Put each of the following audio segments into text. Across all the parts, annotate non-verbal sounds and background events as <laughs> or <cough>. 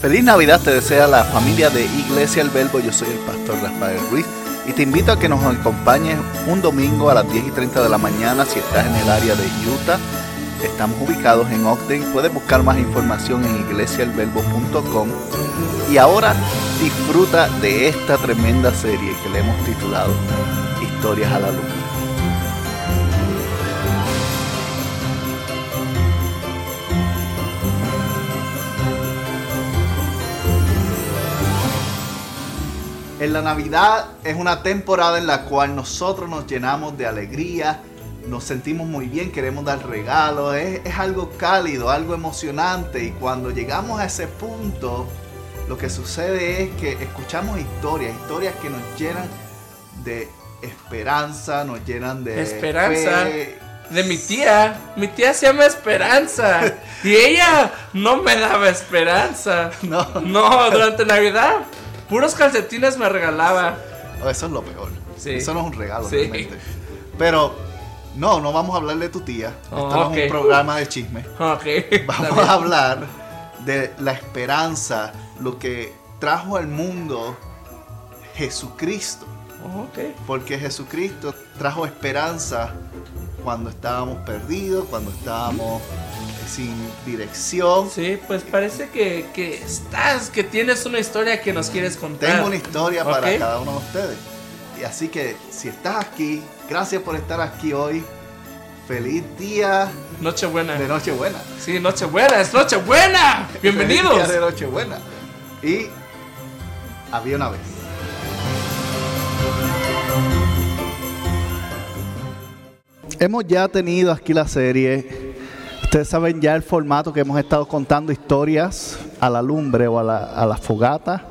Feliz Navidad te desea la familia de Iglesia El Verbo. Yo soy el pastor Rafael Ruiz y te invito a que nos acompañes un domingo a las 10 y 30 de la mañana si estás en el área de Utah. Estamos ubicados en Ogden. Puedes buscar más información en iglesiaelverbo.com. Y ahora disfruta de esta tremenda serie que le hemos titulado Historias a la Luz. En la Navidad es una temporada en la cual nosotros nos llenamos de alegría, nos sentimos muy bien, queremos dar regalos, es, es, algo cálido, algo emocionante y cuando llegamos a ese punto, lo que sucede es que escuchamos historias, historias que nos llenan de esperanza, nos llenan de... Esperanza. fe. De mi tía. Mi tía se llama Esperanza. <laughs> Y ella no me daba esperanza. No. No, durante Navidad. Puros calcetines me regalaba. Oh, eso es lo peor. Sí. Eso no es un regalo Sí. realmente. Pero no, no vamos a hablar de tu tía. Oh, Esto no ok. es un programa de chisme. <laughs> Ok. está <laughs> Vamos a hablar de la esperanza, lo que trajo al mundo Jesucristo. Oh, ok. Porque Jesucristo trajo esperanza cuando estábamos perdidos, cuando estábamos sin dirección. Sí, pues parece que, que estás, que tienes una historia que nos quieres contar. Tengo una historia para Ok. cada uno de ustedes. Y así que si estás aquí, gracias por estar aquí hoy. Feliz día Nochebuena. de Nochebuena. Sí, Nochebuena, es Nochebuena. <laughs> Feliz día de Bienvenidos. Nochebuena. Y había una vez. Hemos ya tenido aquí la serie. Ustedes saben ya el formato que hemos estado contando historias a la lumbre o a la, a la fogata.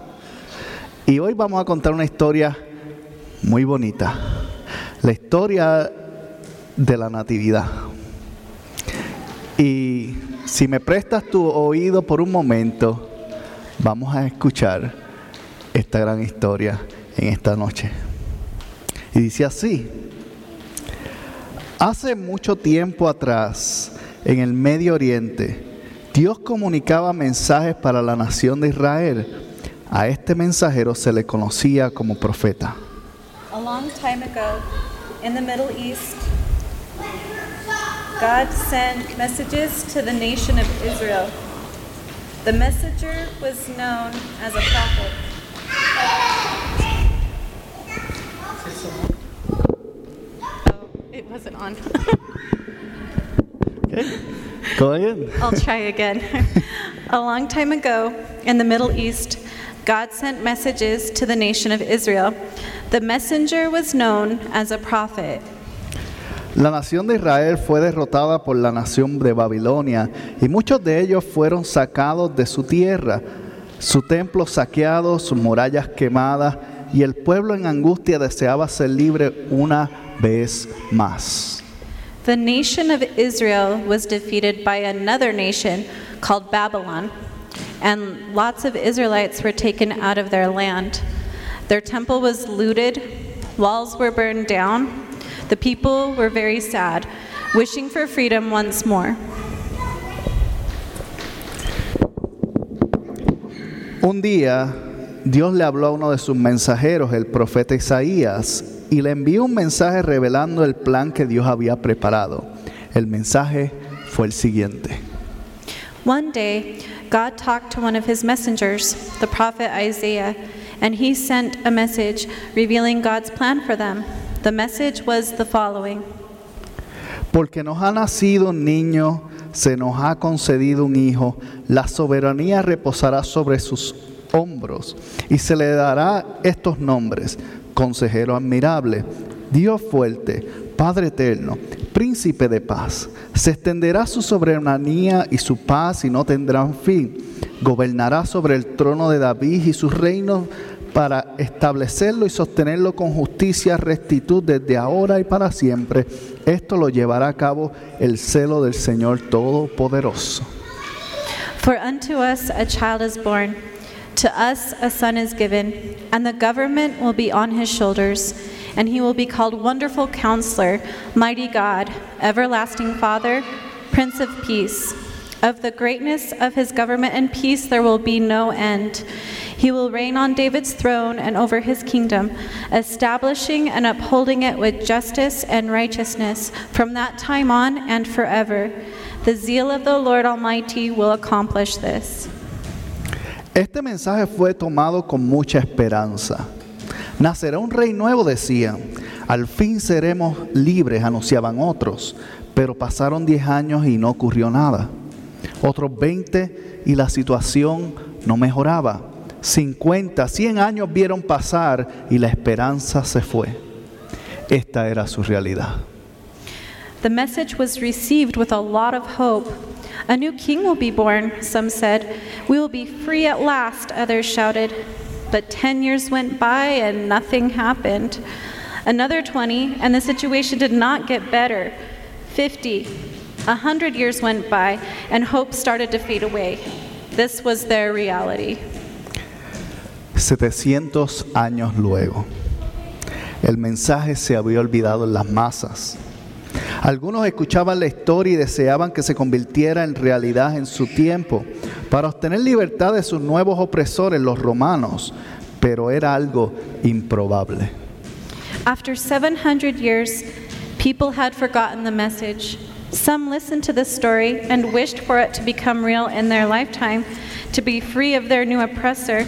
Y hoy vamos a contar una historia muy bonita. La historia de la natividad. Y si me prestas tu oído por un momento, vamos a escuchar esta gran historia en esta noche. Y dice así, hace mucho tiempo atrás, en el Medio Oriente, Dios comunicaba mensajes para la nación de Israel. A este mensajero se le conocía como profeta. A long time ago, in the Middle East, God sent messages to the nation of Israel. The messenger was known as a prophet. Oh, it wasn't on. <laughs> <laughs> Go ahead. I'll try again. <laughs> a long time ago, in the Middle East, God sent messages to the nation of Israel. The messenger was known as a prophet. La nación de Israel fue derrotada por la nación de Babilonia y muchos de ellos fueron sacados de su tierra, su templo saqueado, sus murallas quemadas y el pueblo en angustia deseaba ser libre una vez más. The nation of Israel was defeated by another nation called Babylon, and lots of Israelites were taken out of their land. Their temple was looted, walls were burned down. The people were very sad, wishing for freedom once more. Un día Dios le habló a uno de sus mensajeros, el profeta Isaías, y le envió un mensaje revelando el plan que Dios había preparado. El mensaje fue el siguiente. One day, God talked to one of his messengers, the prophet Isaiah, and he sent a message revealing God's plan for them. The message was the following Porque nos ha nacido un niño, se nos ha concedido un hijo, la soberanía reposará sobre sus hombros y se le dará estos nombres, consejero admirable, Dios fuerte, Padre eterno, príncipe de paz. Se extenderá su soberanía y su paz y no tendrán fin. Gobernará sobre el trono de David y sus reinos para establecerlo y sostenerlo con justicia, rectitud desde ahora y para siempre. Esto lo llevará a cabo el celo del Señor Todopoderoso. For unto us a child is born, to us a son is given, and the government will be on his shoulders, and he will be called Wonderful Counselor, Mighty God, Everlasting Father, Prince of Peace. Of the greatness of his government and peace there will be no end. He will reign on David's throne and over his kingdom, establishing and upholding it with justice and righteousness from that time on and forever. The zeal of the Lord Almighty will accomplish this. Este mensaje fue tomado con mucha esperanza. Nacerá un rey nuevo, decían. Al fin seremos libres, anunciaban otros. Pero pasaron 10 años y no ocurrió nada. Otros 20 y la situación no mejoraba. 50, 100 años vieron pasar y la esperanza se fue. Esta era su realidad. The message was received with a lot of hope. A new king will be born, some said. We will be free at last, others shouted. But 10 years went by and nothing happened. Another 20, and the situation did not get better. 50, a 100 years went by, and hope started to fade away. This was their reality. 700 años luego, el mensaje se había olvidado en las masas. Algunos escuchaban la historia y deseaban que se convirtiera en realidad en su tiempo para obtener libertad de sus nuevos opresores, los romanos, pero era algo improbable. After 700 years, people had forgotten the message. Some listened to the story and wished for it to become real in their lifetime, to be free of their new oppressor,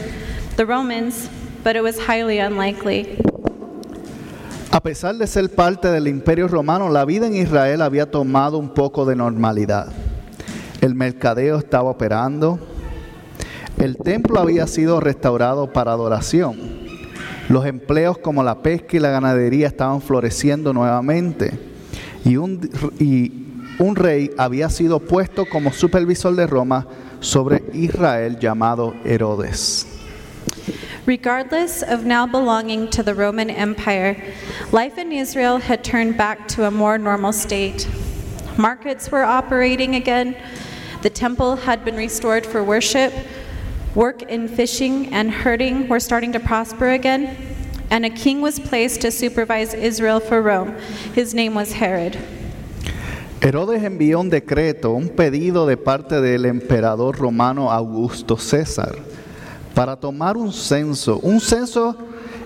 the Romans, but it was highly unlikely. A pesar de ser parte del imperio romano, la vida en Israel había tomado un poco de normalidad. El mercadeo estaba operando, el templo había sido restaurado para adoración, los empleos como la pesca y la ganadería estaban floreciendo nuevamente y un, rey había sido puesto como supervisor de Roma sobre Israel llamado Herodes. Regardless of now belonging to the Roman Empire, life in Israel had turned back to a more normal state. Markets were operating again, the temple had been restored for worship, work in fishing and herding were starting to prosper again, and a king was placed to supervise Israel for Rome. His name was Herod. Herodes envió un decreto, un pedido de parte del emperador romano Augusto César para tomar un censo. Un censo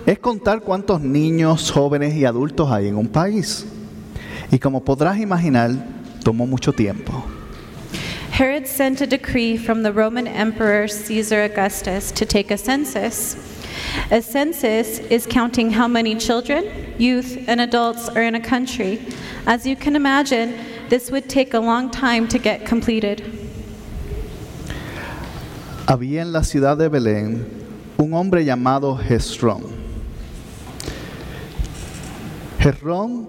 es contar cuántos niños, jóvenes y adultos hay en un país. Y como podrás imaginar, tomó mucho tiempo. Herod sent a decree from the Roman Emperor Caesar Augustus to take a census. A census is counting how many children, youth, and adults are in a country. As you can imagine, this would take a long time to get completed. Había en la ciudad de Belén un hombre llamado Hezrón. Hezrón,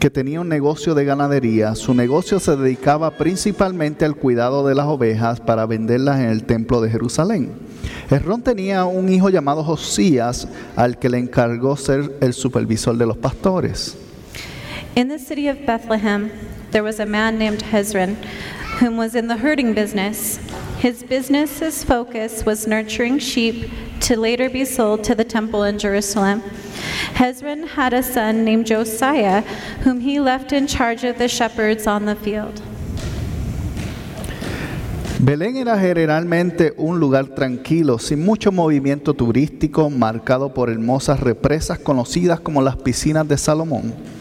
que tenía un negocio de ganadería, su negocio se dedicaba principalmente al cuidado de las ovejas para venderlas en el templo de Jerusalén. Hezrón tenía un hijo llamado Josías, al que le encargó ser el supervisor de los pastores. In the city of Bethlehem, there was a man named Hezron, whom was in the herding business. His business's focus was nurturing sheep to later be sold to the temple in Jerusalem. Hezron had a son named Josiah, whom he left in charge of the shepherds on the field. Belén era generalmente un lugar tranquilo, sin mucho movimiento turístico, marcado por hermosas represas conocidas como las piscinas de Salomón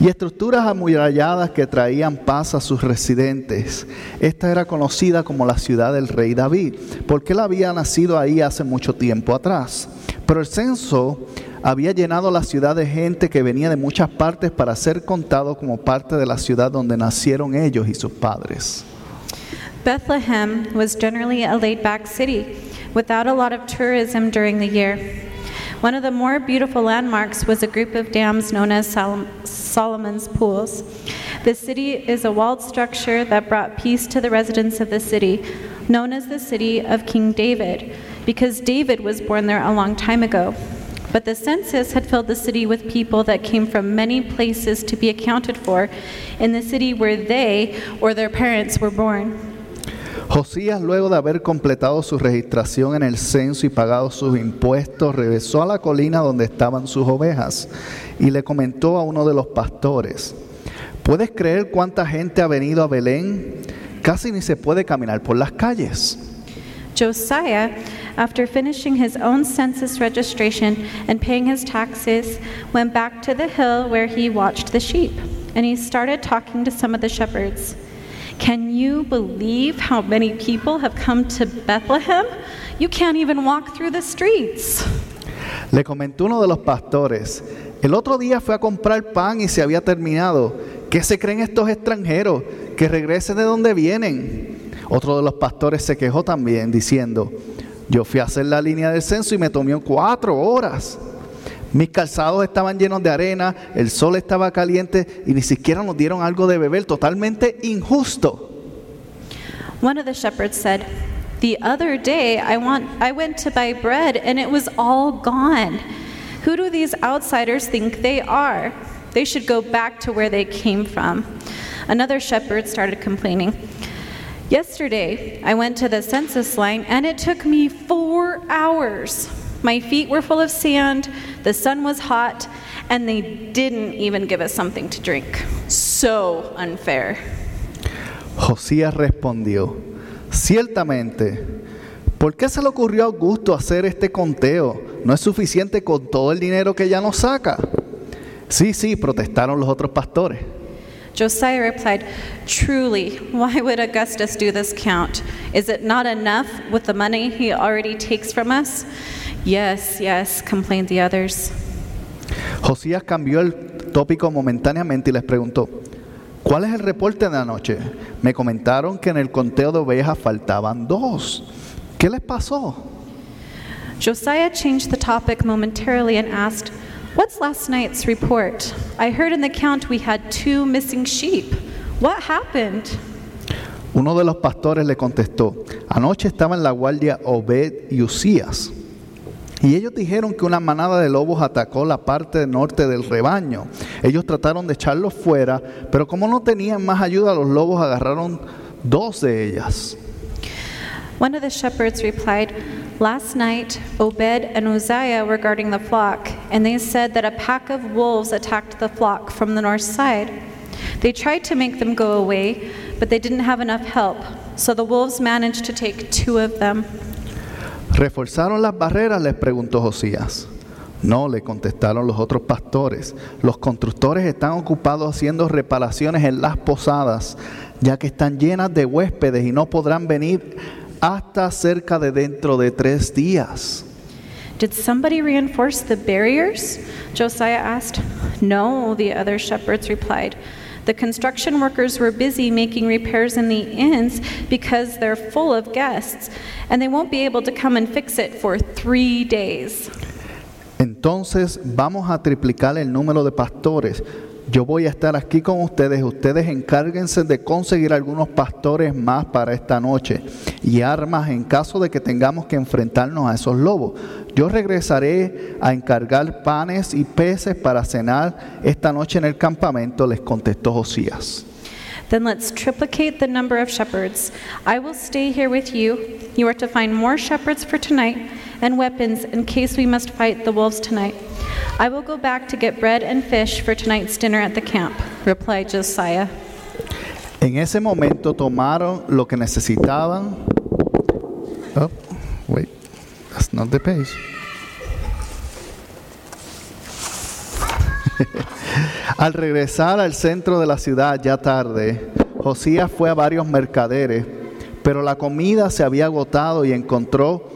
y estructuras amuralladas que traían paz a sus residentes. Esta era conocida como la ciudad del rey David, porque él había nacido ahí hace mucho tiempo atrás. Pero el censo había llenado la ciudad de gente que venía de muchas partes para ser contado como parte de la ciudad donde nacieron ellos y sus padres. Bethlehem was generally a laid back city without a lot of tourism during the year. One of the more beautiful landmarks was a group of dams known as Sol- Solomon's Pools. The city is a walled structure that brought peace to the residents of the city, known as the city of King David, because David was born there a long time ago. But the census had filled the city with people that came from many places to be accounted for in the city where they or their parents were born. Josías, luego de haber completado su registración en el censo y pagado sus impuestos, regresó a la colina donde estaban sus ovejas y le comentó a uno de los pastores, ¿puedes creer cuánta gente ha venido a Belén? casi ni se puede caminar por las calles. Josiah, after finishing his own census registration and paying his taxes, went back to the hill where he watched the sheep, and he started talking to some of the shepherds. Can you believe how many people have come to Bethlehem? You can't even walk through the streets. Le comentó uno de los pastores, el otro día fue a comprar pan y se había terminado. ¿Qué se creen estos extranjeros? Que regresen de donde vienen. Otro de los pastores se quejó también diciendo, yo fui a hacer la línea del censo y me tomó cuatro horas. Mis calzados estaban llenos de arena, el sol estaba caliente y ni siquiera nos dieron algo de beber, totalmente injusto. One of the shepherds said, The other day I, want, I went to buy bread and it was all gone. Who do these outsiders think they are? They should go back to where they came from. Another shepherd started complaining. Yesterday, I went to the census line and it took me four hours. My feet were full of sand, the sun was hot, and they didn't even give us something to drink. So unfair. Josías respondió, ciertamente, ¿por qué se le ocurrió a Augusto hacer este conteo? ¿No es suficiente con todo el dinero que ya nos saca? Sí, sí, protestaron los otros pastores. Josiah replied, Truly, why would Augustus do this count? Is it not enough with the money he already takes from us? Yes, yes, complained the others. Josías cambió el tópico momentáneamente y les preguntó, ¿cuál es el reporte de anoche? Me comentaron que en el conteo de ovejas faltaban dos. ¿Qué les pasó? Josiah changed the topic momentarily and asked, What's last night's report? I heard in the count we had two missing sheep. What happened? Uno de los pastores le contestó, anoche estaba en la guardia Obed y Usías. Y ellos dijeron que una manada de lobos atacó la parte norte del rebaño. Ellos trataron de echarlos fuera, pero como no tenían más ayuda, los lobos agarraron dos de ellas. One of the shepherds replied, Last night, Obed and Uzziah were guarding the flock, and they said that a pack of wolves attacked the flock from the north side. They tried to make them go away, but they didn't have enough help, so the wolves managed to take two of them. ¿Reforzaron las barreras? les preguntó Josías. No, le contestaron los otros pastores. Los constructores están ocupados haciendo reparaciones en las posadas, ya que están llenas de huéspedes y no podrán venir hasta cerca de dentro de tres días. Did somebody reinforce the barriers? Josiah asked. No, the other shepherds replied. The construction workers were busy making repairs in the inns because they're full of guests, and they won't be able to come and fix it for three days. Entonces vamos a triplicar el número de pastores. Yo voy a estar aquí con ustedes. Ustedes encárguense de conseguir algunos pastores más para esta noche y armas en caso de que tengamos que enfrentarnos a esos lobos. Yo regresaré a encargar panes y peces para cenar esta noche en el campamento, les contestó Josías. Then let's triplicate the number of shepherds. I will stay here with you. You are to find more shepherds for tonight and weapons in case we must fight the wolves tonight. I will go back to get bread and fish for tonight's dinner at the camp, replied Josiah. En ese momento tomaron lo que necesitaban. Oh, wait, that's not the page. <laughs> al regresar al centro de la ciudad ya tarde, Josías fue a varios mercaderes, pero la comida se había agotado y encontró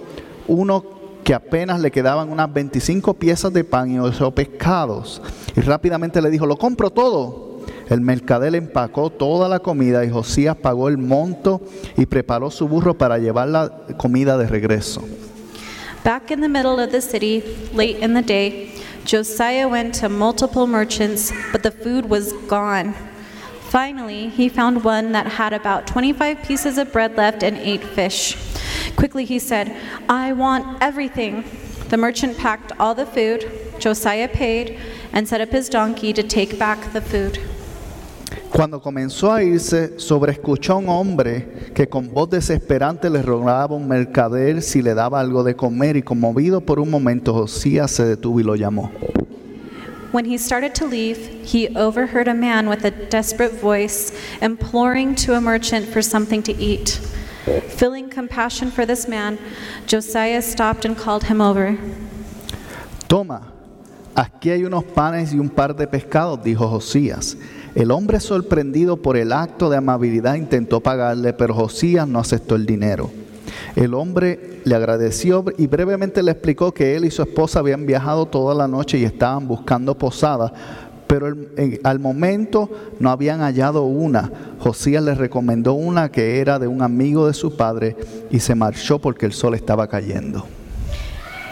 uno que apenas le quedaban unas 25 piezas de pan y ocho pescados. Y rápidamente le dijo, lo compro todo. El mercader empacó toda la comida y Josías pagó el monto y preparó su burro para llevar la comida de regreso. Back in the middle of the city, late in the day, Josiah went to multiple merchants, but the food was gone. Finally, he found one that had about 25 pieces of bread left and eight fish. Quickly he said, I want everything. The merchant packed all the food, Josiah paid, and set up his donkey to take back the food. Cuando comenzó a irse, sobreescuchó a un hombre que con voz desesperante le rogaba a un mercader si le daba algo de comer y conmovido por un momento Josías se detuvo y lo llamó. When he started to leave, he overheard a man with a desperate voice imploring to a merchant for something to eat. Feeling compassion for this man, Josiah stopped and called him over. Toma, aquí hay unos panes y un par de pescados, dijo Josías. El hombre sorprendido por el acto de amabilidad intentó pagarle, pero Josías no aceptó el dinero. El hombre le agradeció y brevemente le explicó que él y su esposa habían viajado toda la noche y estaban buscando posada, pero al momento no habían hallado una. Josías les recomendó una que era de un amigo de su padre y se marchó porque el sol estaba cayendo.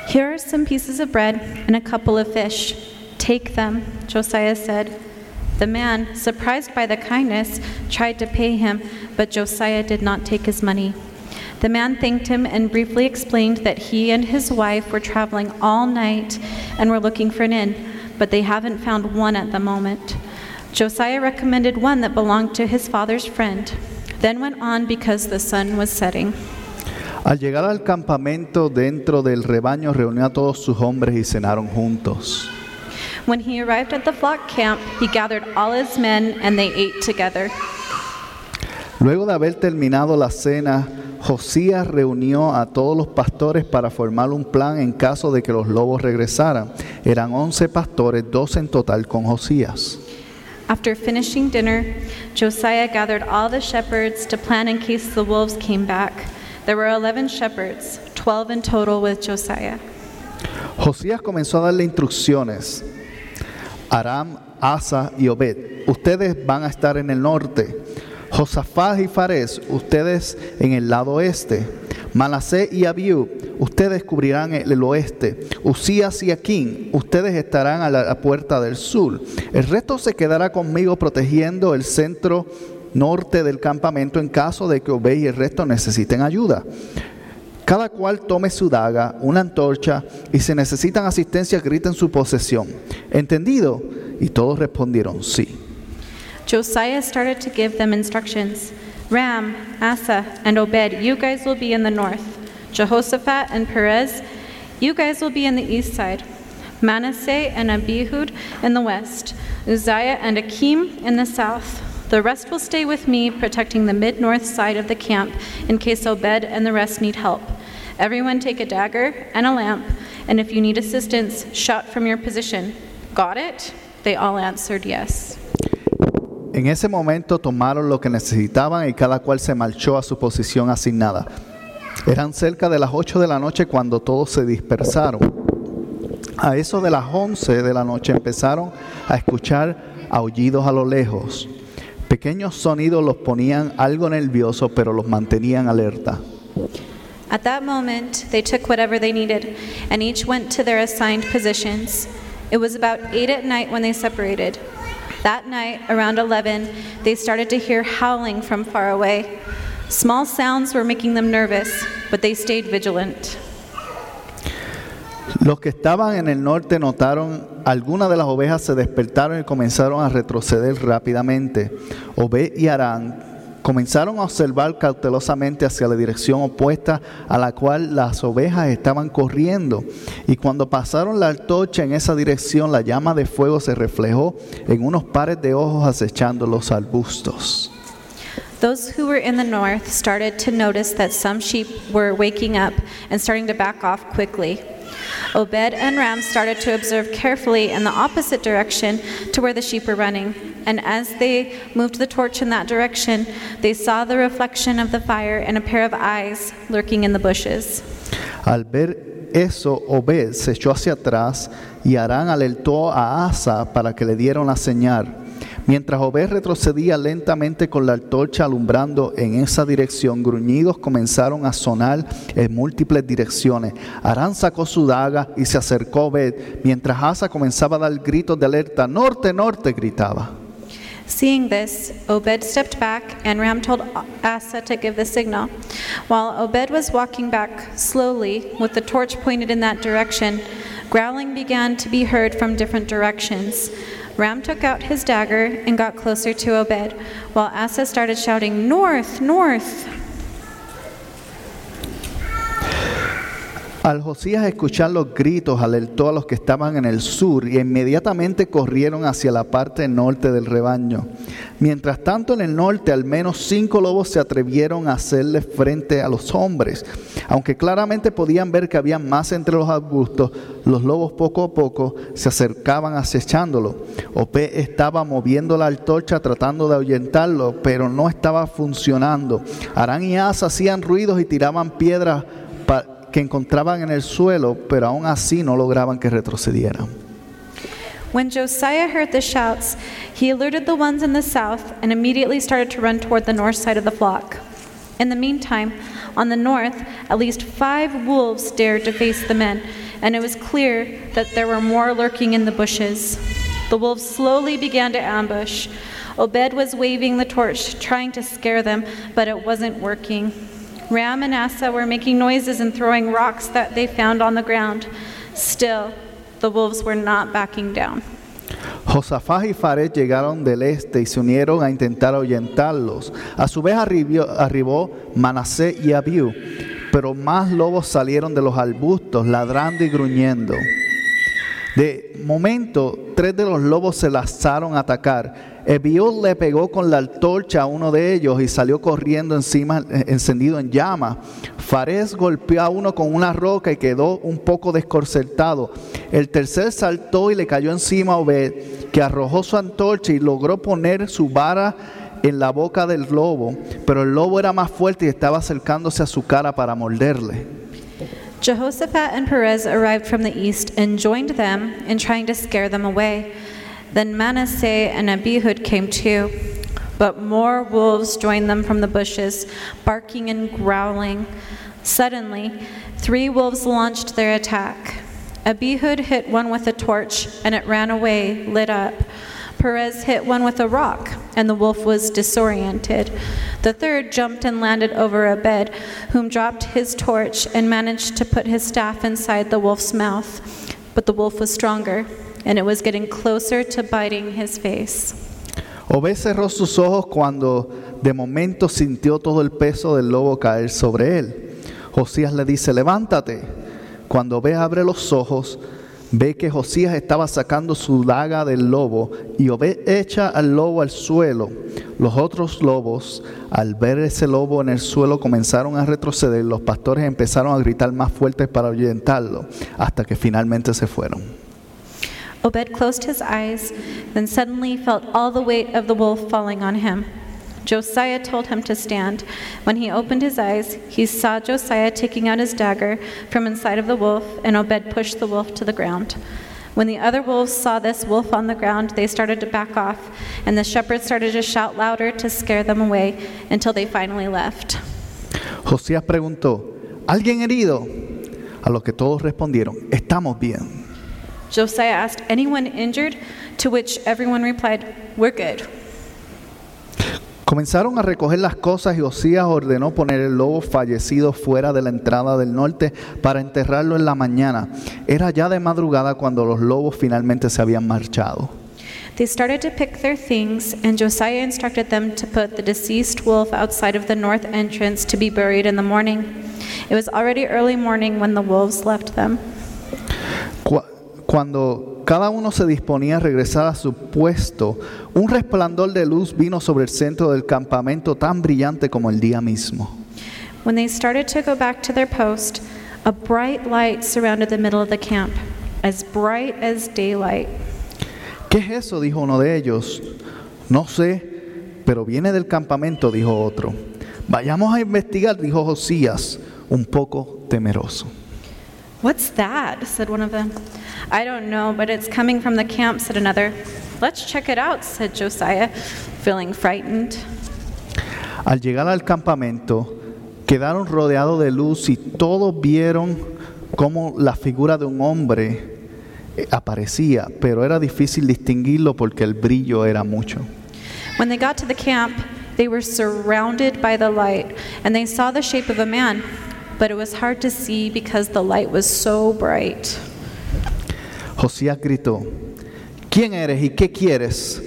Here are some pieces of bread and a couple of fish. Take them, Josiah said. The man, surprised by the kindness, tried to pay him, but Josiah did not take his money. The man thanked him and briefly explained that he and his wife were traveling all night and were looking for an inn, but they haven't found one at the moment. Josiah recommended one that belonged to his father's friend, then went on because the sun was setting. Al llegar al campamento dentro del rebaño reunió a todos sus hombres y cenaron juntos. When he arrived at the flock camp, he gathered all his men and they ate together. Luego de haber terminado la cena, Josías reunió a todos los pastores para formar un plan en caso de que los lobos regresaran. Eran once pastores, dos en total con Josías. After finishing dinner, Josiah gathered all the shepherds to plan in case the wolves came back. There were 11 shepherds, 12 in total with Josiah. Josías comenzó a darle instrucciones. Aram, Asa y Obed, ustedes van a estar en el norte. Josafat y Fares, ustedes en el lado este. Manasé y Abiú, ustedes cubrirán el, oeste. Usías y Aquín, ustedes estarán a la, puerta del sur. El resto se quedará conmigo protegiendo el centro norte del campamento en caso de que Obed y el resto necesiten ayuda. Cada cual tome su daga, una antorcha, y si necesitan asistencia, griten su posesión. ¿Entendido? Y todos respondieron sí. Josiah started to give them instructions Ram, Asa, and Obed, you guys will be in the north. Jehoshaphat and Perez, you guys will be in the east side. Manasseh and Abihud in the west. Uzziah and Akim in the south. The rest will stay with me, protecting the mid north side of the camp in case Obed and the rest need help. Everyone take a dagger and a lamp, and if you need assistance, shout from your position. Got it? They all answered yes. En ese momento tomaron lo que necesitaban y cada cual se marchó a su posición asignada. Eran cerca de las 8 de la noche cuando todos se dispersaron. A eso de las 11 de la noche empezaron a escuchar aullidos a lo lejos. Pequeños sonidos los ponían algo nerviosos, pero los mantenían alerta. At that moment, they took whatever they needed, and each went to their assigned positions. It was about 8 at night when they separated. That night, around 11, they started to hear howling from far away. Small sounds were making them nervous, but they stayed vigilant. Los que estaban en el norte notaron algunas de las ovejas se despertaron y comenzaron a retroceder rápidamente. Obed y Arán comenzaron a observar cautelosamente hacia la dirección opuesta a la cual las ovejas estaban corriendo. Y cuando pasaron la antorcha en esa dirección, la llama de fuego se reflejó en unos pares de ojos acechando los arbustos. Those who were in the north started to notice that some sheep were waking up and starting to back off quickly. Obed and Ram started to observe carefully in the opposite direction to where the sheep were running. And as they moved the torch in that direction, they saw the reflection of the fire and a pair of eyes lurking in the bushes. Al ver eso, Obed se echó hacia atrás y Arán alertó a Asa para que le diera una señal. Mientras Obed retrocedía lentamente con la antorcha alumbrando en esa dirección, gruñidos comenzaron a sonar en múltiples direcciones. Arán sacó su daga y se acercó a Obed, mientras Asa comenzaba a dar gritos de alerta. Norte, norte, gritaba. Seeing this, Obed stepped back, and Ram told Asa to give the signal. While Obed was walking back slowly, with the torch pointed in that direction, growling began to be heard from different directions. Ram took out his dagger and got closer to Obed, while Asa started shouting, North, north! Al Josías escuchar los gritos, alertó a los que estaban en el sur y inmediatamente corrieron hacia la parte norte del rebaño. Mientras tanto, en el norte al menos cinco lobos se atrevieron a hacerle frente a los hombres. Aunque claramente podían ver que había más entre los arbustos, los lobos poco a poco se acercaban acechándolo. Ope estaba moviendo la antorcha tratando de ahuyentarlo, pero no estaba funcionando. Arán y Asa hacían ruidos y tiraban piedras que encontraban en el suelo, pero aún así no lograban que retrocedieran. When Josiah heard the shouts, he alerted the ones in the south and immediately started to run toward the north side of the flock. In the meantime, on the north, at least five wolves dared to face the men, and it was clear that there were more lurking in the bushes. The wolves slowly began to ambush. Obed was waving the torch, trying to scare them, but it wasn't working. Ram and Asa were making noises and throwing rocks that they found on the ground. Still, the wolves were not backing down. Josafat y Fares llegaron del este y se unieron a intentar ahuyentarlos. A su vez arribió- arribó Manasé y Abiú, pero más lobos salieron de los arbustos, ladrando y gruñendo. De momento, tres de los lobos se lanzaron a atacar. Ebiú le pegó con la antorcha a uno de ellos y salió corriendo encima, encendido en llama. Fares golpeó a uno con una roca y quedó un poco desconcertado. El tercer saltó y le cayó encima a Obed, que arrojó su antorcha y logró poner su vara en la boca del lobo, pero el lobo era más fuerte y estaba acercándose a su cara para morderle. Jehoshaphat and Perez arrived from the east and joined them in trying to scare them away. Then Manasseh and Abihud came too. But more wolves joined them from the bushes, barking and growling. Suddenly, three wolves launched their attack. Abihud hit one with a torch, and it ran away, lit up. Perez hit one with a rock, and the wolf was disoriented. The third jumped and landed over a bed, whom dropped his torch and managed to put his staff inside the wolf's mouth. But the wolf was stronger, and it was getting closer to biting his face. Obed cerró sus ojos cuando de momento sintió todo el peso del lobo caer sobre él. Josías le dice, levántate. Cuando Obed abre los ojos, ve que Josías estaba sacando su daga del lobo y Obed echa al lobo al suelo. Los otros lobos, al ver ese lobo en el suelo, comenzaron a retroceder. Los pastores empezaron a gritar más fuertes para ahuyentarlo, hasta que finalmente se fueron. Obed closed his eyes, then suddenly felt all the weight of the wolf falling on him. Josiah told him to stand. When he opened his eyes, he saw Josiah taking out his dagger from inside of the wolf, and Obed pushed the wolf to the ground. When the other wolves saw this wolf on the ground, they started to back off, and the shepherds started to shout louder to scare them away until they finally left. Josías preguntó, ¿alguien herido? A lo que todos respondieron, estamos bien. Josiah asked, Anyone injured? To which everyone replied, We're good. Comenzaron a recoger las cosas y Josías ordenó poner el lobo fallecido fuera de la entrada del norte para enterrarlo en la mañana. Era ya de madrugada cuando los lobos finalmente se habían marchado. They started to pick their things, and Josiah instructed them to put the deceased wolf outside of the north entrance to be buried in the morning. It was already early morning when the wolves left them. Cu- Cuando cada uno se disponía a regresar a su puesto, un resplandor de luz vino sobre el centro del campamento tan brillante como el día mismo. When they started to go back to their post, a bright light surrounded the middle of the camp, as bright as daylight. ¿Qué es eso? dijo uno de ellos. No sé, pero viene del campamento, dijo otro. Vayamos a investigar, dijo Josías, un poco temeroso. What's that? said one of them. I don't know, but it's coming from the camp, said another. Let's check it out, said Josiah, feeling frightened. Al llegar al campamento, quedaron rodeados de luz y todos vieron cómo la figura de un hombre eh, aparecía, pero era difícil distinguirlo porque el brillo era mucho. When they got to the camp, they were surrounded by the light, and they saw the shape of a man, but it was hard to see because the light was so bright. Josías gritó, ¿quién eres y qué quieres?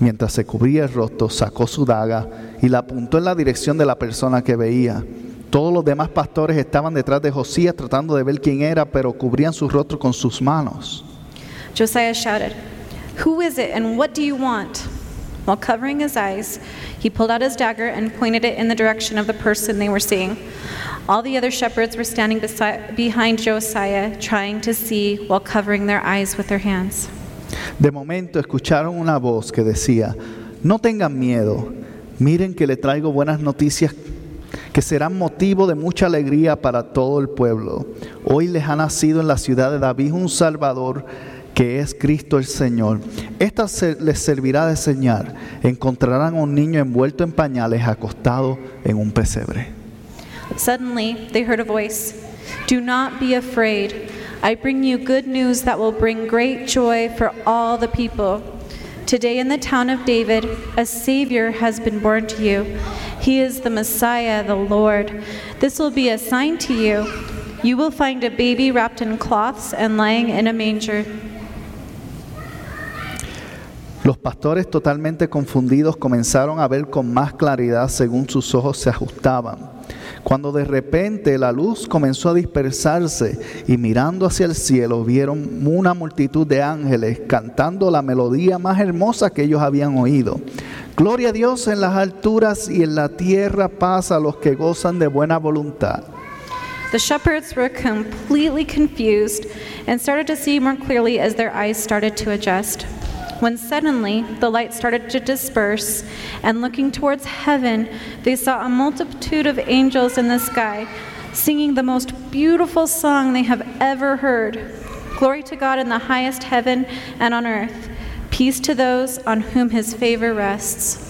Mientras se cubría el rostro, sacó su daga y la apuntó en la dirección de la persona que veía. Todos los demás pastores estaban detrás de Josías tratando de ver quién era, pero cubrían su rostro con sus manos. Josiah shouted, Who is it and what do you want? While covering his eyes, he pulled out his dagger and pointed it in the direction of the person they were seeing. All the other shepherds were standing besi- behind Josiah, trying to see while covering their eyes with their hands. De momento escucharon una voz que decía, no tengan miedo, miren que le traigo buenas noticias que serán motivo de mucha alegría para todo el pueblo. Hoy les ha nacido en la ciudad de David un Salvador que es Cristo el Señor. Esta les servirá de señal. Encontrarán a un niño envuelto en pañales acostado en un pesebre. Suddenly, they heard a voice Do not be afraid. I bring you good news that will bring great joy for all the people. Today, in the town of David, a Savior has been born to you. He is the Messiah, the Lord. This will be a sign to you. You will find a baby wrapped in cloths and lying in a manger. Los pastores totalmente confundidos comenzaron a ver con más claridad según sus ojos se ajustaban. Cuando de repente la luz comenzó a dispersarse y mirando hacia el cielo vieron una multitud de ángeles cantando la melodía más hermosa que ellos habían oído. Gloria a Dios en las alturas y en la tierra paz a los que gozan de buena voluntad. The shepherds were completely confused and started to see more clearly as their eyes started to adjust. When suddenly the light started to disperse, and looking towards heaven, they saw a multitude of angels in the sky singing the most beautiful song they have ever heard Glory to God in the highest heaven and on earth, peace to those on whom his favor rests.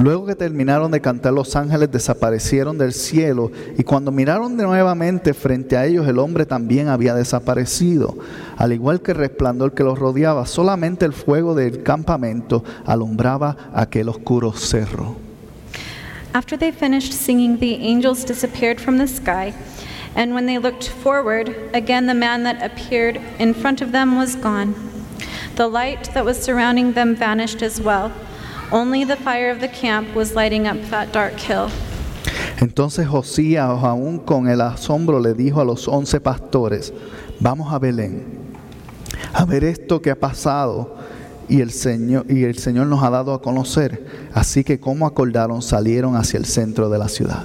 Luego que terminaron de cantar los ángeles desaparecieron del cielo y cuando miraron nuevamente frente a ellos el hombre también había desaparecido. Al igual que el resplandor que los rodeaba, solamente el fuego del campamento alumbraba aquel oscuro cerro. After they finished singing, the angels disappeared from the sky. And when they looked forward, again the man that appeared in front of them was gone. The light that was surrounding them vanished as well. Only the fire of the camp was lighting up that dark hill. Entonces Josías, aún con el asombro, le dijo a los once pastores, vamos a Belén, a ver esto que ha pasado y el Señor, y el Señor nos ha dado a conocer. Así que como acordaron, salieron hacia el centro de la ciudad.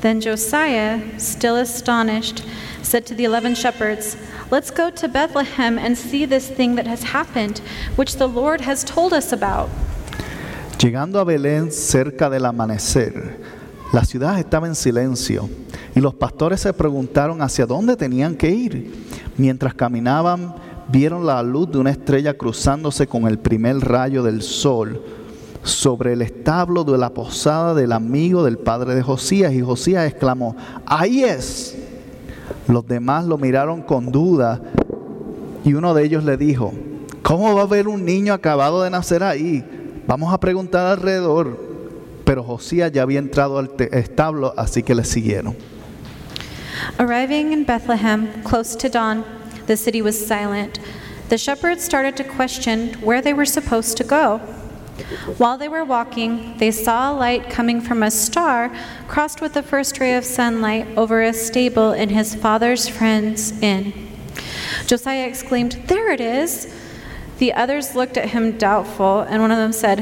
Then Josiah, still astonished, said to the eleven shepherds, Let's go to Bethlehem and see this thing that has happened, which the Lord has told us about. Llegando a Belén cerca del amanecer, la ciudad estaba en silencio y los pastores se preguntaron hacia dónde tenían que ir. Mientras caminaban, vieron la luz de una estrella cruzándose con el primer rayo del sol sobre el establo de la posada del amigo del padre de Josías y Josías exclamó, ahí es. Los demás lo miraron con duda y uno de ellos le dijo, ¿cómo va a haber un niño acabado de nacer ahí? Vamos a preguntar alrededor. Pero Josías ya había entrado al establo, así que le siguieron. Arriving in Bethlehem, close to dawn, the city was silent. The shepherds started to question where they were supposed to go. While they were walking, they saw a light coming from a star crossed with the first ray of sunlight over a stable in his father's friend's inn. Josiah exclaimed, There it is! The others looked at him doubtful, and one of them said,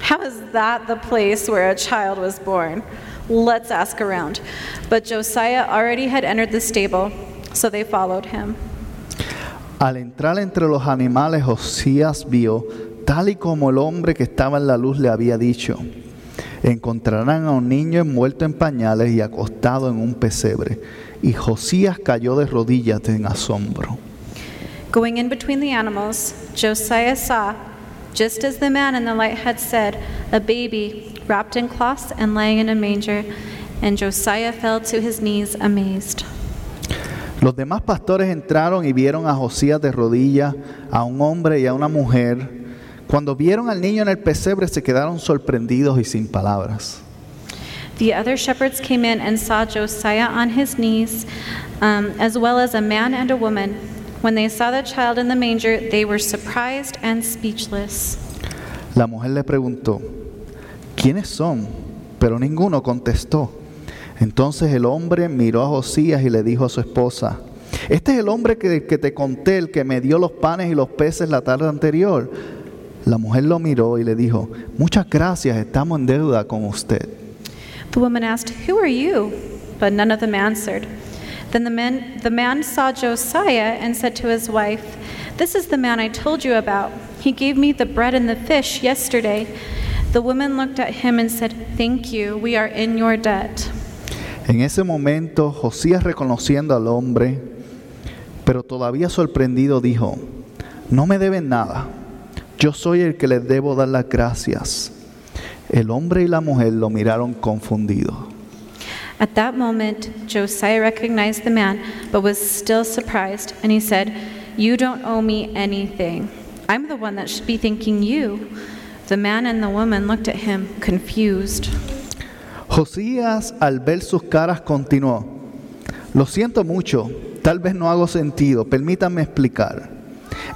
How is that the place where a child was born? Let's ask around. But Josiah already had entered the stable, so they followed him. Al entrar entre los animales, Josías vio, tal y como el hombre que estaba en la luz le había dicho, encontrarán a un niño envuelto en pañales y acostado en un pesebre. Y Josías cayó de rodillas en asombro. Going in between the animals, Josiah saw, just as the man in the light had said, a baby wrapped in cloths and lying in a manger. And Josiah fell to his knees amazed. Los demás pastores entraron y vieron a Josías de rodillas, a un hombre y a una mujer. Cuando vieron al niño en el pesebre se quedaron sorprendidos y sin palabras. The other shepherds came in and saw Josiah on his knees, um, as well as a man and a woman. When they saw the child in the manger, they were surprised and speechless. La mujer le preguntó, ¿quiénes son? Pero ninguno contestó. Entonces el hombre miró a Josías y le dijo a su esposa, este es el hombre que, que te conté, el que me dio los panes y los peces la tarde anterior. La mujer lo miró y le dijo, muchas gracias, estamos en deuda con usted. The woman asked, Who are you? But none of them answered. Then the man, the man saw Josiah and said to his wife, This is the man I told you about. He gave me the bread and the fish yesterday. The woman looked at him and said, Thank you, we are in your debt. En ese momento Josías reconociendo al hombre, pero todavía sorprendido dijo, no me deben nada, yo soy el que les debo dar las gracias. El hombre y la mujer lo miraron confundidos. At that moment, Josiah recognized the man, but was still surprised, and he said, You don't owe me anything. I'm the one that should be thanking you. The man and the woman looked at him, confused. Josías al ver sus caras continuó, lo siento mucho, tal vez no hago sentido, permítanme explicar.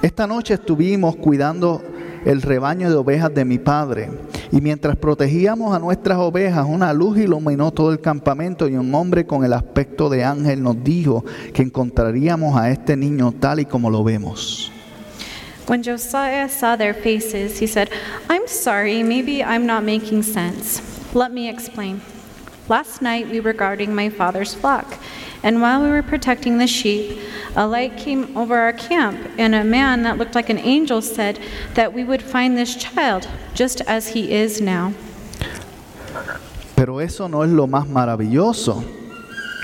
Esta noche estuvimos cuidando el rebaño de ovejas de mi padre y mientras protegíamos a nuestras ovejas una luz iluminó todo el campamento y un hombre con el aspecto de ángel nos dijo que encontraríamos a este niño tal y como lo vemos. When Josiah saw their faces, he said, I'm sorry, maybe I'm not making sense. Let me explain. Last night we were guarding my father's flock, and while we were protecting the sheep, a light came over our camp, and a man that looked like an angel said that we would find this child just as he is now. Pero eso no es lo más maravilloso.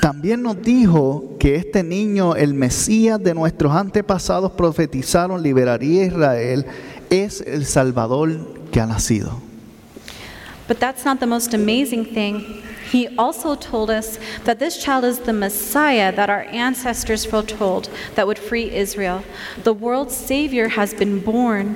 También nos dijo que este niño, el Mesías de nuestros antepasados profetizaron, liberaría a Israel, es el Salvador que ha nacido. But that's not the most amazing thing. He also told us that this child is the Messiah that our ancestors foretold that would free Israel. The world's Savior has been born.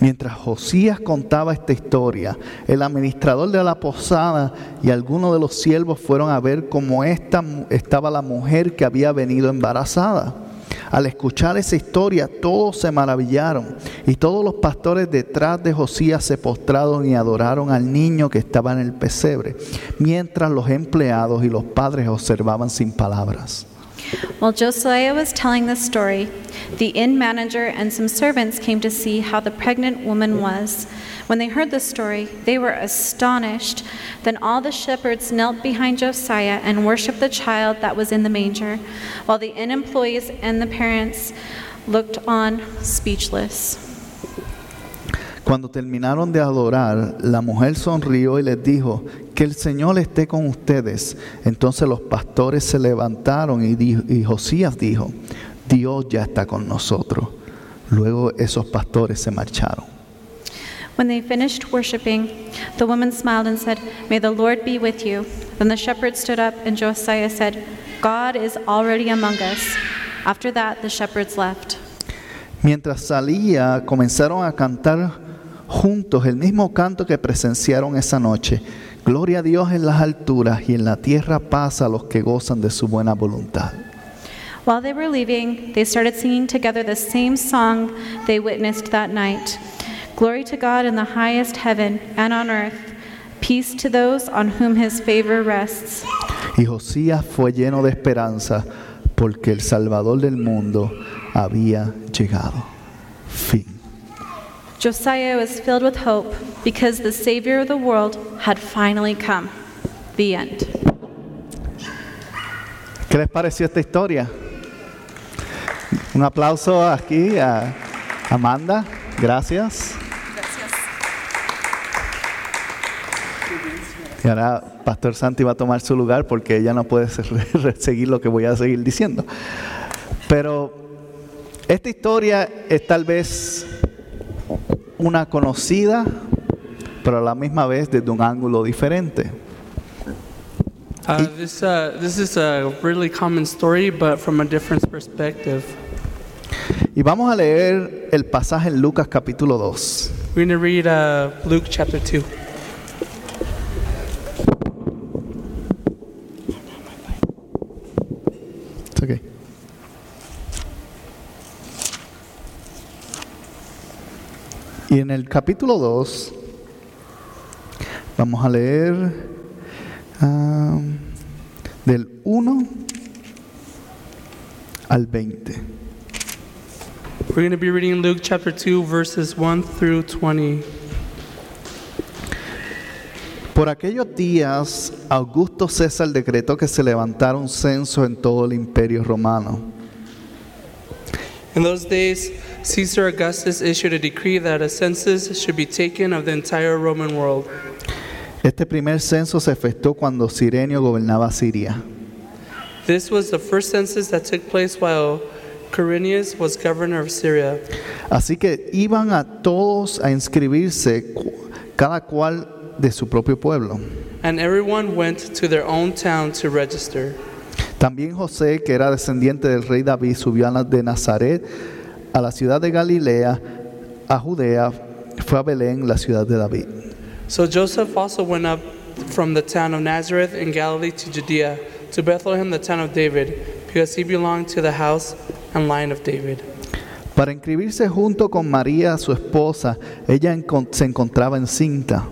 Mientras Josías contaba esta historia, el administrador de la posada y algunos de los siervos fueron a ver cómo esta, estaba la mujer que había venido embarazada. Al escuchar esa historia, todos se maravillaron y todos los pastores detrás de Josías se postraron y adoraron al niño que estaba en el pesebre, mientras los empleados y los padres observaban sin palabras. While Josiah was telling this story, the inn manager and some servants came to see how the pregnant woman was. When they heard the story, they were astonished. Then all the shepherds knelt behind Josiah and worshiped the child that was in the manger, while the inn employees and the parents looked on speechless. Cuando terminaron de adorar, la mujer sonrió y les dijo, que el Señor esté con ustedes. Entonces los pastores se levantaron y, dijo- y Josías dijo, Dios ya está con nosotros. Luego esos pastores se marcharon. When they finished worshiping, the woman smiled and said, May the Lord be with you. Then the shepherds stood up, and Josiah said, God is already among us. After that, the shepherds left. Mientras salía, comenzaron a cantar juntos el mismo canto que presenciaron esa noche. Gloria a Dios en las alturas y en la tierra paz a los que gozan de su buena voluntad. While they were leaving, they started singing together the same song they witnessed that night Glory to God in the highest heaven and on earth, peace to those on whom his favor rests. Y Josías fue lleno de esperanza porque el Salvador del mundo había llegado. Fin. Josiah was filled with hope because the Savior of the world had finally come. The end. ¿Qué les pareció esta historia? Un aplauso aquí a Amanda. Gracias. Y ahora Pastor Santi va a tomar su lugar porque ella no puede se- <laughs> seguir lo que voy a seguir diciendo. Pero esta historia es tal vez una conocida, pero a la misma vez desde un ángulo diferente. Uh, this, uh, this is a really common story, but from a different perspective. Y vamos a leer el pasaje en Lucas capítulo 2. We're going to read uh, Luke chapter 2. Okay. Y en el capítulo 2 vamos a leer um, del 1 al 20. We're going to be reading Luke chapter 2, verses 1 through 20. Por aquellos días, Augusto César decretó que se levantara un censo en todo el imperio romano. In those days, Caesar Augustus issued a decree that a census should be taken of the entire Roman world. Este primer censo se efectuó cuando Sirenio gobernaba Siria. This was the first census that took place while Quirinius was governor of Syria. Así que iban a todos a inscribirse, cada cual de su propio pueblo. And everyone went to their own town to register. También José, que era descendiente del rey David, subió de Nazaret a la ciudad de Galilea, a Judea, fue a Belén, la ciudad de David. So Joseph also went up from the town of Nazareth in Galilee to Judea, to Bethlehem, the town of David, because he belonged to the house and line of David. Para inscribirse junto con María, su esposa, ella se encontraba encinta.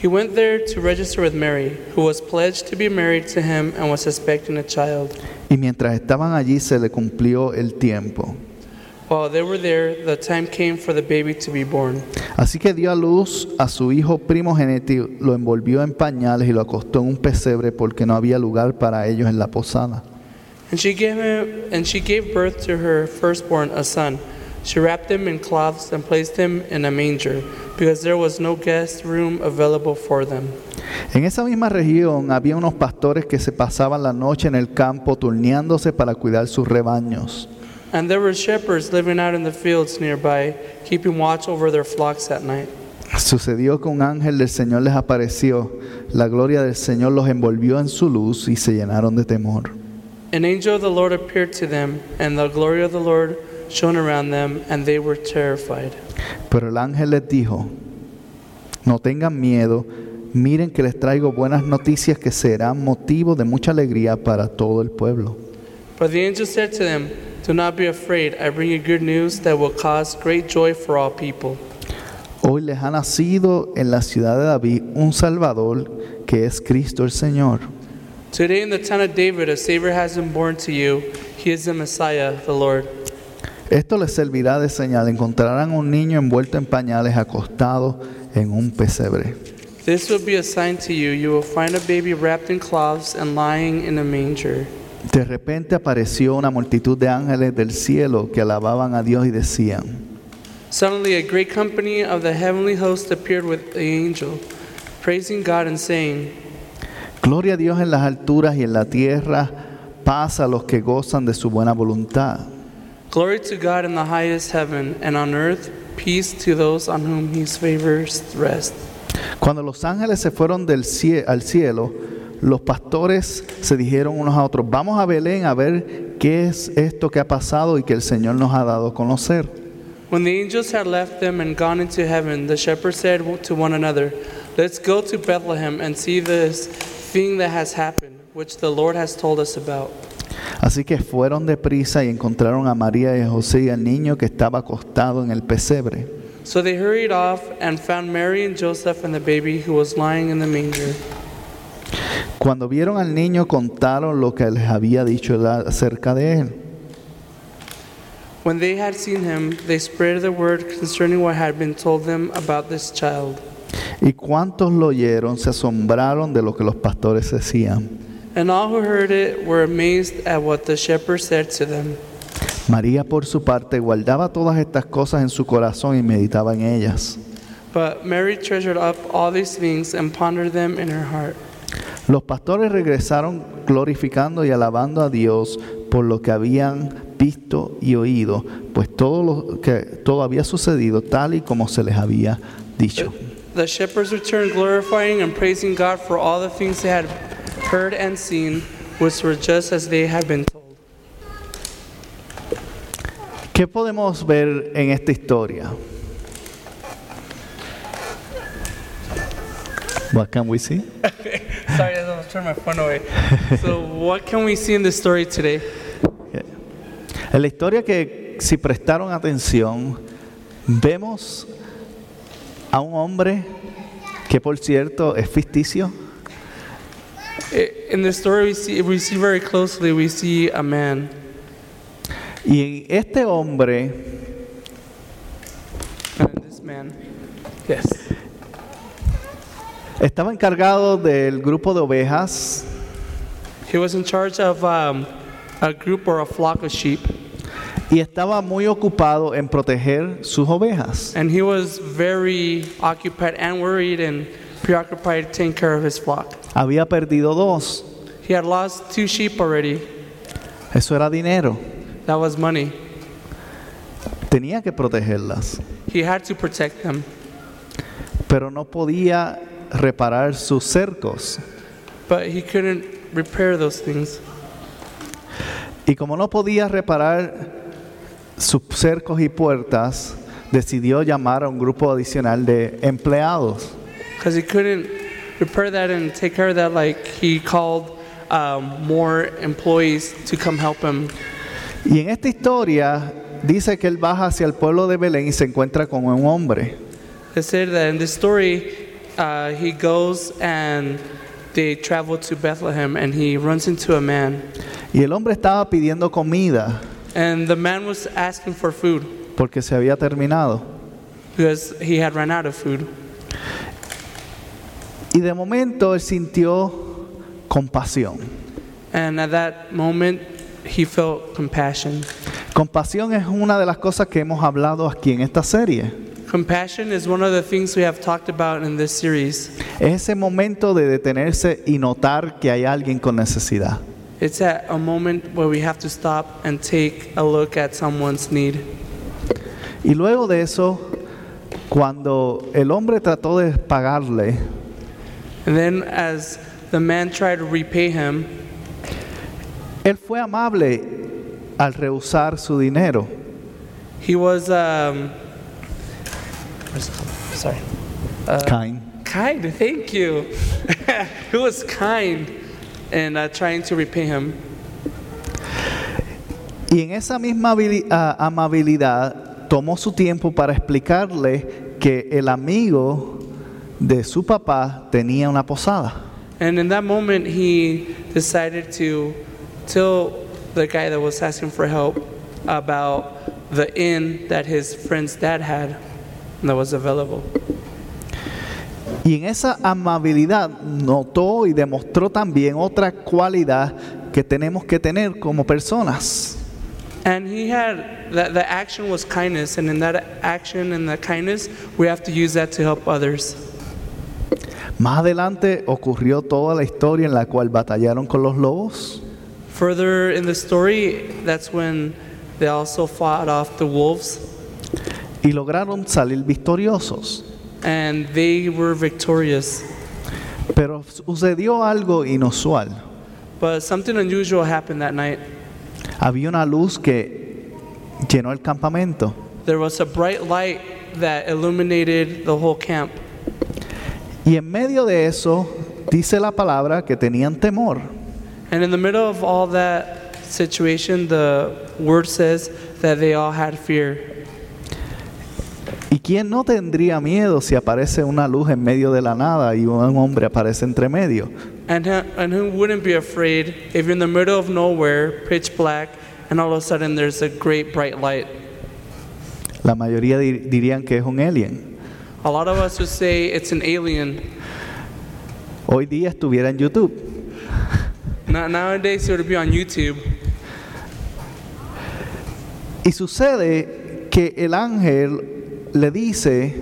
He went there to register with Mary, who was pledged to be married to him and was expecting a child. Y mientras estaban allí se le cumplió el tiempo. While they were there, the time came for the baby to be born. Así que dio a luz a su hijo primogénito, lo envolvió en pañales y lo acostó en un pesebre porque no había lugar para ellos en la posada. And she gave him and she gave birth to her firstborn, a son. She wrapped him in cloths and placed him in a manger, because there was no guest room available for them. En esa misma región había unos pastores que se pasaban la noche en el campo turneándose para cuidar sus rebaños. And there were shepherds living out in the fields nearby, keeping watch over their flocks at night. Sucedió que un ángel del Señor les apareció, la gloria del Señor los envolvió en su luz y se llenaron de temor. An angel of the Lord appeared to them, and the glory of the Lord shone around them, and they were terrified. Pero el ángel les dijo, no tengan miedo, miren que les traigo buenas noticias que serán motivo de mucha alegría para todo el pueblo. But the angel said to them, Do not be afraid. I bring you good news that will cause great joy for all people. Hoy les ha nacido en la ciudad de David un Salvador que es Cristo el Señor. Today in the town of David, a Savior has been born to you. He is the Messiah, the Lord. Esto les servirá de señal. Encontrarán un niño envuelto en pañales acostado en un pesebre. This will be a sign to you. You will find a baby wrapped in cloths and lying in a manger. De repente apareció una multitud de ángeles del cielo que alababan a Dios y decían, Suddenly, a great company of the heavenly host appeared with the angel, praising God and saying, Gloria a Dios en las alturas y en la tierra, paz a los que gozan de su buena voluntad. Glory to God in the highest heaven, and on earth peace to those on whom his favors rest. Cuando los ángeles se fueron del cie- al cielo, los pastores se dijeron unos a otros, vamos a Belén a ver qué es esto que ha pasado y que el Señor nos ha dado a conocer. When the angels had left them and gone into heaven, the shepherds said to one another, Let's go to Bethlehem and see this thing that has happened, which the Lord has told us about. Así que fueron deprisa y encontraron a María y a José y al niño que estaba acostado en el pesebre. So they hurried off and found Mary and Joseph and the baby who was lying in the manger. Cuando vieron al niño contaron lo que les había dicho acerca de él. When they had seen him, they spread the word concerning what had been told them about this child. Y cuantos lo oyeron se asombraron de lo que los pastores decían. And all who heard it were amazed at what the shepherds said to them. María por su parte guardaba todas estas cosas en su corazón y meditaba en ellas. But Mary treasured up all these things and pondered them in her heart. Los pastores regresaron glorificando y alabando a Dios por lo que habían visto y oído, pues todo lo que todo había sucedido tal y como se les había dicho. The shepherds returned glorifying and praising God for all the things they had heard and seen, which were just as they had been told. ¿Qué podemos ver en esta historia? What can we see? <laughs> Sorry, I was turning my phone away. so, what can we see in this story today? En la historia que si prestaron atención, vemos a un hombre que por cierto es ficticio, In the story, we see, if we see very closely, we see a man. Y este hombre And this man, yes, estaba encargado del grupo de ovejas he was in charge of um, a group or a flock of sheep, y estaba muy ocupado en proteger sus ovejas. and he was very occupied and worried and preoccupied taking care of his flock. Había perdido dos. He had lost two sheep already. Eso era dinero. That was money. Tenía que protegerlas. He had to protect them, Pero no podía reparar sus cercos. but he couldn't repair those things. Y como no podía reparar sus cercos y puertas, decidió llamar a un grupo adicional de empleados. Because he couldn't repair that and take care of that, like he called um, more employees to come help him. Y en esta historia dice que él baja hacia el pueblo de Belén y se encuentra con un hombre. They said that in this story, uh, he goes and they travel to Bethlehem and he runs into a man. Y el hombre estaba pidiendo comida And the man was asking for food porque se había terminado. because he had run out of food. Y de momento él sintió compasión. And at that moment, he felt compassion. Compasión es una de las cosas que hemos hablado aquí en esta serie. Compassion is one of the things we have talked about in this series. Es ese momento de detenerse y notar que hay alguien con necesidad. It's at a moment where we have to stop and take a look at someone's need. Y luego de eso, cuando el hombre trató de pagarle, then, as the man tried to repay him, él fue amable al rehusar su dinero. he was, um, where's sorry, Uh, Caín. kind. Thank you. <laughs> he was kind in uh, trying to repay him. Y en esa misma habili- ah, amabilidad tomó su tiempo para explicarle que el amigo de su papá tenía una posada. And in that moment, he decided to tell the guy that was asking for help about the inn that his friend's dad had that was available. Y en esa amabilidad notó y demostró también otra cualidad que tenemos que tener como personas. And he had that the action was kindness, and in that action and that kindness, we have to use that to help others. Más adelante ocurrió toda la historia en la cual batallaron con los lobos Further in the story, that's when they also fought off the wolves, y lograron salir victoriosos. and they were victorious. Pero sucedió algo inusual. But something unusual happened that night. Había una luz que llenó el campamento. There was a bright light that illuminated the whole camp. Y en medio de eso dice la palabra que tenían temor. And in the middle of all that situation, the word says that they all had fear. ¿Y quién no tendría miedo si aparece una luz en medio de la nada y un hombre aparece entre medio? And, who- and who wouldn't be afraid if you're in the middle of nowhere, pitch black, and all of a sudden there's a great bright light? La mayoría di- dirían que es un alien. A lot of us would say it's an alien. Hoy día estuviera en YouTube. Now, nowadays it would be on YouTube. Y sucede que el ángel le dice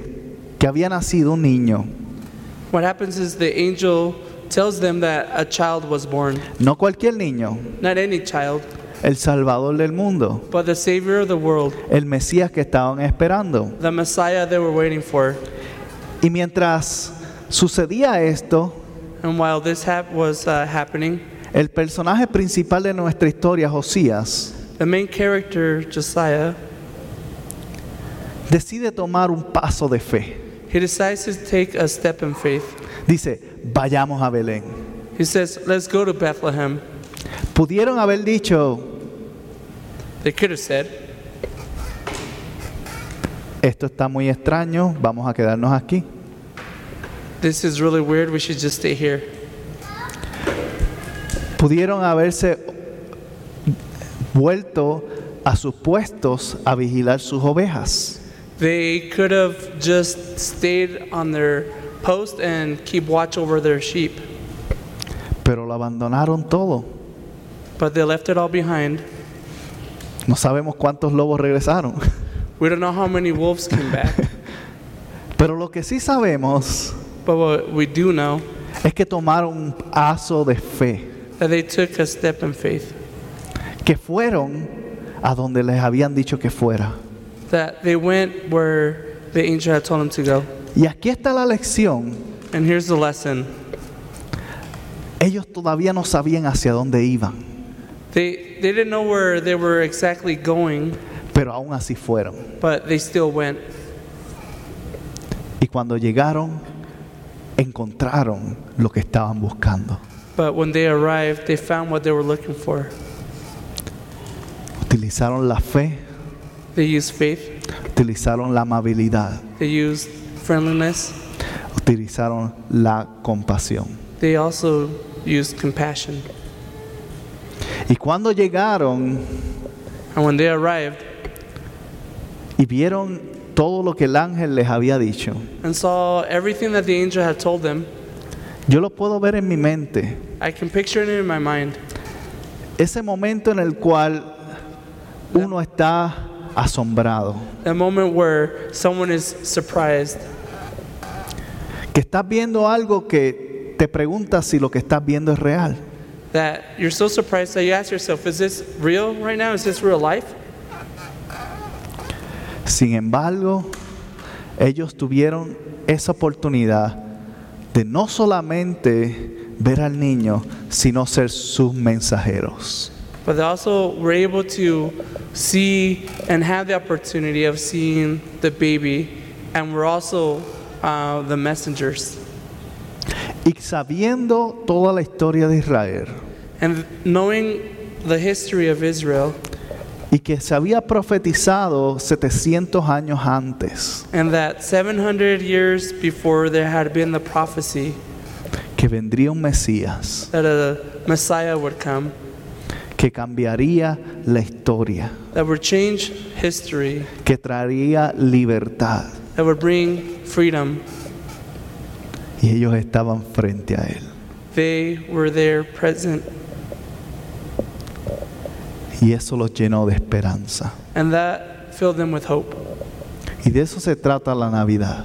que había nacido un niño. What happens is the angel tells them that a child was born. No cualquier niño, Not any child, el Salvador del mundo, but the Savior of the world, el Mesías que estaban esperando. the Messiah they were waiting for. Y mientras sucedía esto, And while this hap- was uh, happening, el personaje principal de nuestra historia, Josías, the main character, Josiah, decide tomar un paso de fe. he decides to take a step in faith. Dice, vayamos a Belén. He says, Let's go to Bethlehem. Pudieron haber dicho, They could have said, esto está muy extraño, vamos a quedarnos aquí. This is really weird, we should just stay here. pudieron haberse vuelto a sus puestos a vigilar sus ovejas. They could have just stayed on their post and keep watch over their sheep, Pero lo abandonaron todo. But they left it all behind. No sabemos cuántos lobos regresaron. <laughs> We don't know how many wolves came back, <laughs> Pero lo que sí sabemos but what we do know es que tomaron un paso de fe, that they took a step in faith, que fueron a donde les habían dicho que fuera. that they went where the angel had told them to go. Y aquí está la lección. And here's the lesson Ellos todavía no sabían hacia dónde iban, they, they didn't know where they were exactly going, pero aún así fueron. but they still went. Y cuando llegaron, encontraron lo que estaban buscando. But when they arrived, they found what they were looking for. Utilizaron la fe, They used faith, utilizaron la amabilidad, they used friendliness, utilizaron la compasión. they also used compassion. Y cuando llegaron And when they arrived y vieron todo lo que el ángel les había dicho, and saw everything that the angel had told them, yo lo puedo ver en mi mente. I can picture it in my mind. Ese momento en el cual uno está asombrado, That moment where someone is surprised, que estás viendo algo que te preguntas si lo que estás viendo es real. That you're so surprised that you ask yourself, is this real right now? Is this real life? Sin embargo, ellos tuvieron esa oportunidad de no solamente ver al niño, sino ser sus mensajeros. But they also were able to see and have the opportunity of seeing the baby, and we're also uh, the messengers. Y sabiendo toda la historia de Israel And knowing the history of Israel, y que se había profetizado 700 años antes and that 700 years before there had been the prophecy que vendría un Mesías that a Messiah would come, que cambiaría la historia, that would change history, que traería libertad. that would bring freedom, Y ellos estaban frente a él. they were there present. Y eso los llenó de esperanza. And that filled them with hope. Y de eso se trata la Navidad.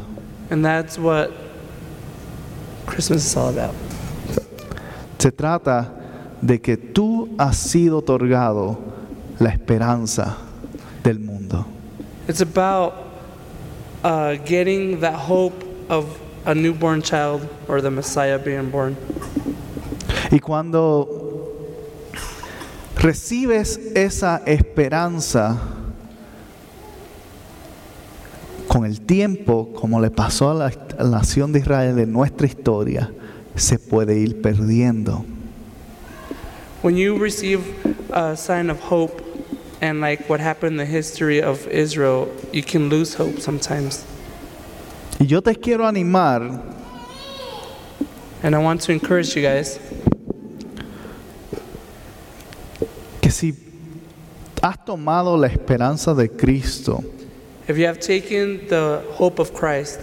And that's what Christmas is all about. Se trata de que tú has sido otorgado la esperanza del mundo. It's about uh, getting that hope of a newborn child or the Messiah being born. Y cuando recibes esa esperanza con el tiempo, como le pasó a la, a la nación de Israel en nuestra historia, se puede ir perdiendo. When you receive a sign of hope, and like what happened in the history of Israel, you can lose hope sometimes. Y yo te quiero animar And I want to encourage you guys que si has tomado la esperanza de Cristo if you have taken the hope of Christ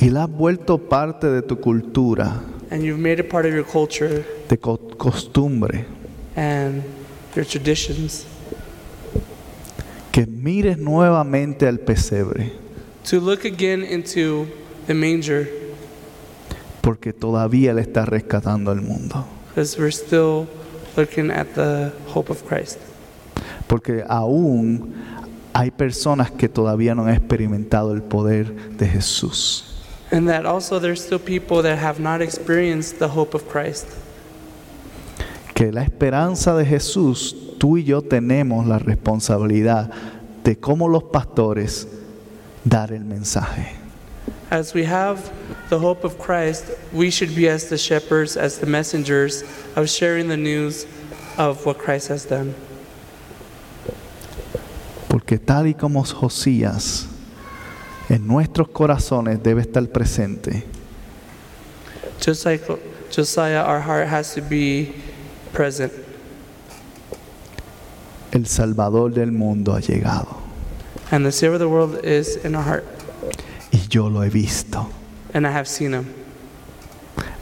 y la has vuelto parte de tu cultura, and you've made it part of your culture de co- costumbre, and your traditions, que mires nuevamente al pesebre, to look again into the manger. Porque todavía le está rescatando al mundo. because we're still looking at the hope of Christ. Porque aún hay personas que todavía no han experimentado el poder de Jesús. And that also there's still people that have not experienced the hope of Christ. Que la esperanza de Jesús, tú y yo tenemos la responsabilidad de como los pastores dar el mensaje. As we have the hope of Christ, we should be as the shepherds, as the messengers of sharing the news of what Christ has done. Porque tal y como Josías, en nuestros corazones debe estar presente Just like Josiah, our heart has to be present. El Salvador del mundo ha llegado And the Savior of the world is in our heart. y yo lo he visto. And I have seen him.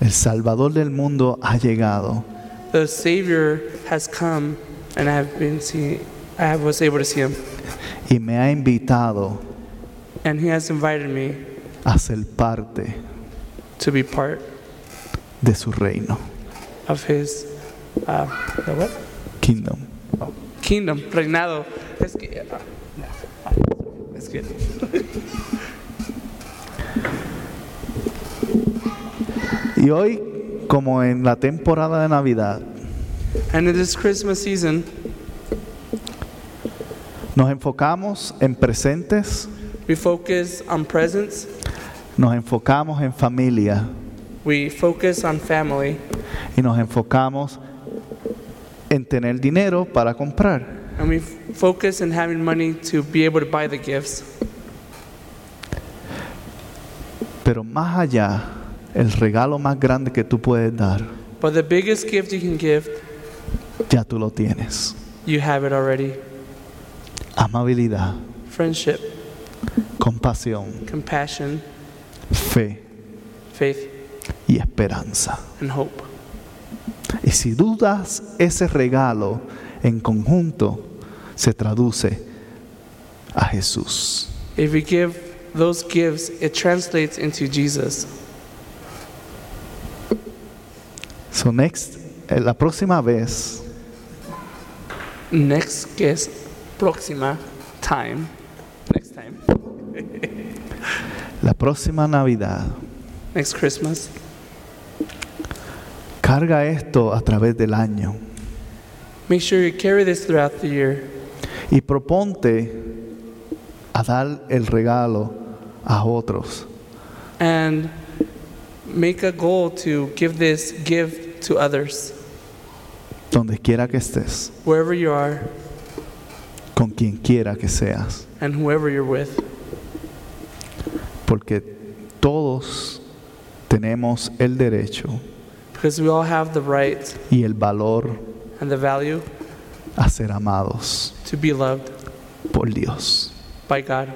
El Salvador del mundo ha llegado The Savior has come, and I have been seeing, I was able to see him. Y me ha invitado And he has invited me a ser parte to be part de su reino, of his, uh, the what? kingdom. Kingdom, reinado. Es que, good. Y hoy, como en la temporada de Navidad, And in this Christmas season, nos enfocamos en presentes, we focus on presents, nos enfocamos en familia we focus on family, y nos enfocamos en tener dinero para comprar. and we focus on having money to be able to buy the gifts. Pero más allá, el regalo más grande que tú puedes dar, But the biggest gift you can give, ya tú lo tienes. you have it already. Amabilidad, Friendship, compasión, compassion, fe faith, y esperanza. and hope. Y si dudas ese regalo en conjunto, se traduce a Jesús. If we give those gifts, it translates into Jesus. So next, eh, la próxima vez Next guest, próxima time. Next time. La próxima Navidad, Next Christmas. carga esto a través del año Make sure you carry this throughout the year y proponte a dar el regalo a otros. and make a goal to give this gift to others. Donde quiera que estés, Wherever you are con quien quiera que seas, and whoever you're with. porque todos tenemos el derecho Because we all have the right y el valor and the value a ser amados to be loved por Dios. by God.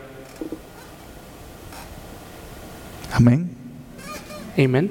Amén. Amen.